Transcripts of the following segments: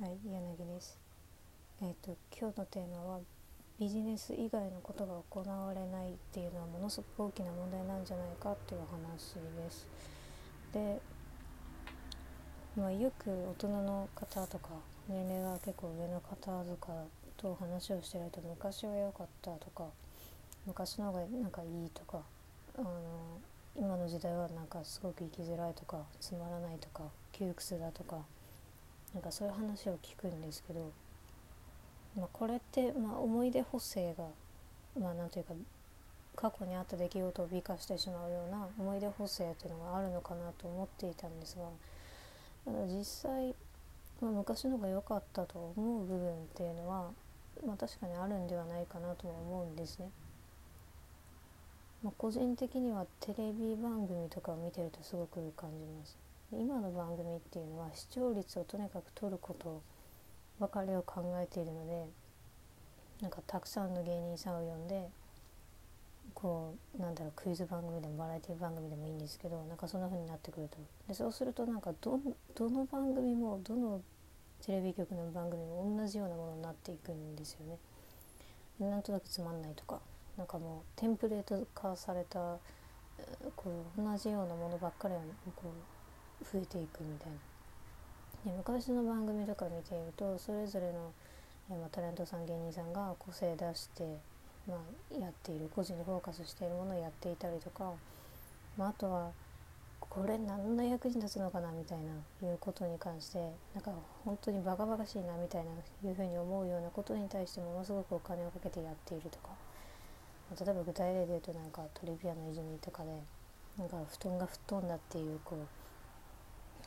はい、柳です。えっ、と今日のテーマはビジネス以外のことが行われないっていうのはものすごく大きな問題なんじゃないかっていう話です。で、まあ、よく大人の方とか年齢が結構上の方とかと話をしてると昔は良かったとか昔の方がなんかいいとかあの今の時代はなんかすごく生きづらいとかつまらないとか窮屈だとかなんかそういう話を聞くんですけど、まあ、これって、まあ、思い出補正がまあというか過去にあった出来事を美化してしまうような思い出補正というのがあるのかなと思っていたんですが実際、まあ、昔の方が良かったと思う部分っていうのは、まあ、確かにあるんではないかなとも思うんですね。ま、個人的にはテレビ番組とかを見てるとすごく感じます。今の番組っていうのは視聴率をとにかく取ることばかりを考えているのでなんかたくさんの芸人さんを呼んでこうなんだろうクイズ番組でもバラエティ番組でもいいんですけどなんかそんな風になってくるとでそうするとなんかどどの番組もどのテレビ局の番組も同じようなものになっていくんですよね。なんとなくつまんないとかなんかもうテンプレート化されたこう同じようなものばっかりをこう増えていくみたいな。で昔の番組とか見ているとそれぞれの、えま、タレントさん芸人さんが個性出して、まあ、やっている個人にフォーカスしているものをやっていたりとか、まあ、あとはこれ何の役に立つのかなみたいないうことに関してなんか本当にバカバカしいなみたいないうふうに思うようなことに対してものすごくお金をかけてやっているとか、ま、例えば具体例で言うとなんかトリビアの泉とかでなんか布団が吹っ飛んだっていうこう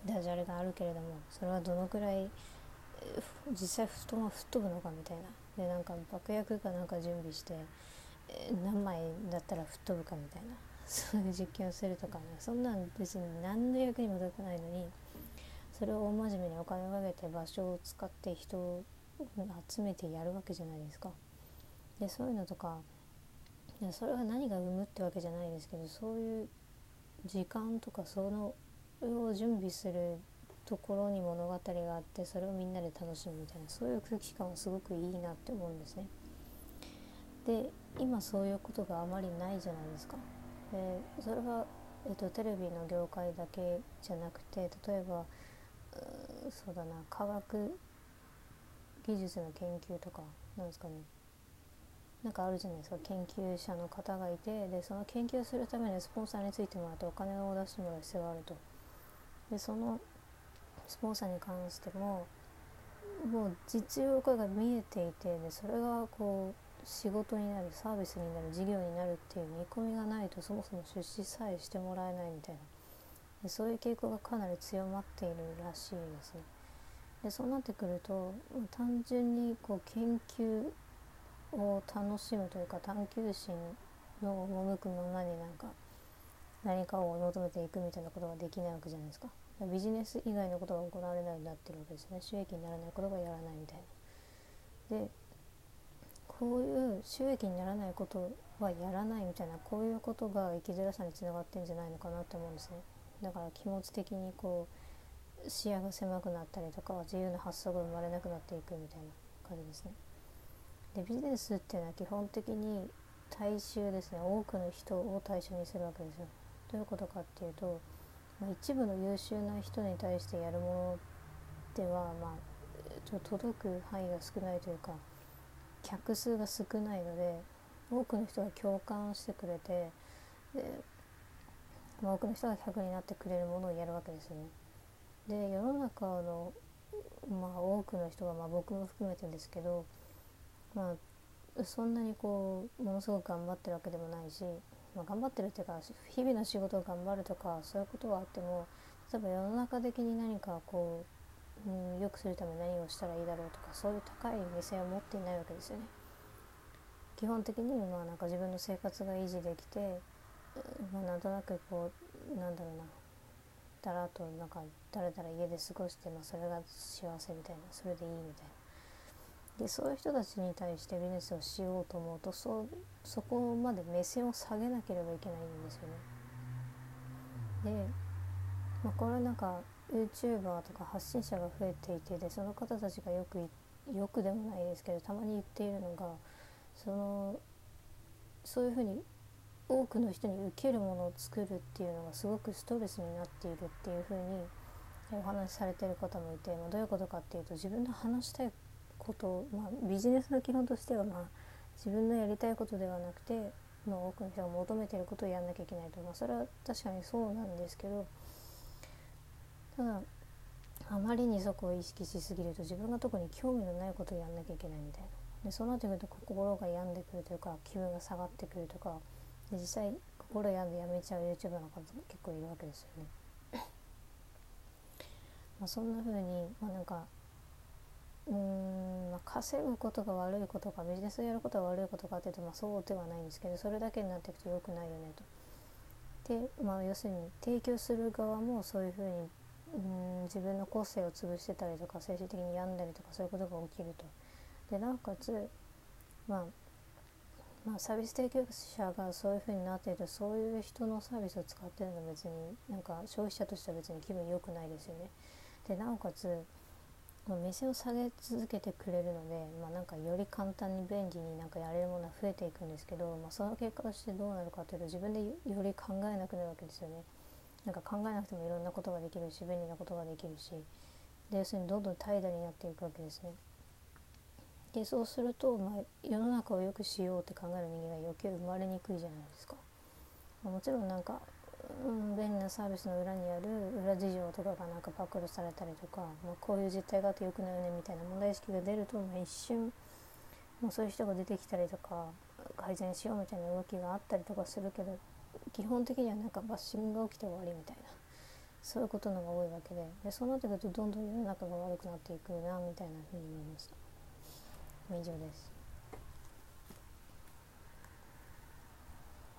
ダジャレがあるけれどもそれはどのくらい実際布団は吹っ飛ぶのかみたいな。でなんか爆薬かなんか準備して何枚だったら吹っ飛ぶかみたいな。そういう実験をするとかね。そんなん別に何の役にも立たないのにそれを大真面目にお金をかけて場所を使って人を集めてやるわけじゃないですか。でそういうのとかそれは何が生むってわけじゃないですけどそういう時間とかそのを準備するところに物語があってそれをみんなで楽しむみたいなそういう空気感はすごくいいなって思うんですね。で今そういうことがあまりないじゃないですか。でそれは、えっと、テレビの業界だけじゃなくて例えばうそうだな科学技術の研究とかなんですかねなんかあるじゃないですか研究者の方がいてでその研究するためにスポンサーについてもらってお金を出してもらう必要があると。でそのスポンサーに関してももう実用化が見えていてでそれがこう仕事になるサービスになる事業になるっていう見込みがないとそもそも出資さえしてもらえないみたいなでそういう傾向がかなり強まっているらしいですね。でそうなってくると単純にこう研究を楽しむというか探求心の赴くままになんか何かを求めていくみたいなことができないわけじゃないですか。ビジネス以外のことが行われないようになってるわけですね。収益にならないことがやらないみたいな。でこういう収益にならないことはやらないみたいな。こういうことが生きづらさにつながってんじゃないのかなって思うんですね。だから気持ち的にこう視野が狭くなったりとか自由な発想が生まれなくなっていくみたいな感じですね。でビジネスっていうのは基本的に大衆ですね。多くの人を対象にするわけですよ。どういうことかっていうと、まあ、一部の優秀な人に対してやるものでは、まあ、ちょ届く範囲が少ないというか客数が少ないので多くの人が共感してくれてで、まあ、多くの人が客になってくれるものをやるわけですよね。で世の中の、まあ、多くの人が、まあ、僕も含めてですけど、まあ、そんなにこうものすごく頑張ってるわけでもないしまあ、頑張ってるっていうか日々の仕事を頑張るとかそういうことはあっても例えば世の中的に何かこう、うん、良くするために何をしたらいいだろうとかそういう高い目線を持っていないわけですよね。基本的にまあなんか自分の生活が維持できて、まあ、なんとなくこうなんだろうなだらっとなんかだらだら家で過ごして、まあ、それが幸せみたいなそれでいいみたいな。でそういう人たちに対してビジネスをしようと思うとそそこまで目線を下げなければいけないんですよね。で、まあ、これはなんか YouTuber とか発信者が増えていてでその方たちがよくよくでもないですけどたまに言っているのがそのそういうふうに多くの人に受けるものを作るっていうのがすごくストレスになっているっていうふうにお話しされてる方もいて、まあ、どういうことかっていうと自分の話したいことまあ、ビジネスの基本としては、まあ、自分のやりたいことではなくて、まあ、多くの人が求めてることをやんなきゃいけないと、まあ、それは確かにそうなんですけどただあまりにそこを意識しすぎると自分が特に興味のないことをやんなきゃいけないみたいなでそうなってくると心が病んでくるというか気分が下がってくるとかで実際心病んでやめちゃう YouTuber の方結構いるわけですよね。まあそんな風にまあなんかうーん、ま、稼ぐことが悪いことかビジネスをやることが悪いことかっていうと、ま、そうではないんですけどそれだけになっていくと良くないよねと。で、まあ、要するに提供する側もそういうふうにうん自分の個性を潰してたりとか精神的に病んだりとかそういうことが起きると。でなおかつ、まあ、まあサービス提供者がそういうふうになっているとそういう人のサービスを使ってるのは別になんか消費者としては別に気分良くないですよね。でなおかつ目線を下げ続けてくれるので、まあ、なんかより簡単に便利になんかやれるものは増えていくんですけど、まあ、その結果としてどうなるかというと自分でより考えなくなるわけですよね。なんか考えなくてもいろんなことができるし便利なことができるしで要するにどんどん怠惰になっていくわけですね。でそうすると、まあ、世の中を良くしようって考える人間が余計生まれにくいじゃないですか。まあ、もちろんなんかうん、便利なサービスの裏にある裏事情とかがなんか暴露されたりとか、まあ、こういう実態があってよくないよねみたいな問題意識が出ると、まあ、一瞬、まあ、そういう人が出てきたりとか改善しようみたいな動きがあったりとかするけど基本的にはなんかバッシングが起きて終わりみたいな。そういうことのが多いわけで。でそうなってくるとどんどん世の中が悪くなっていくなみたいなふうに思いました。以上です。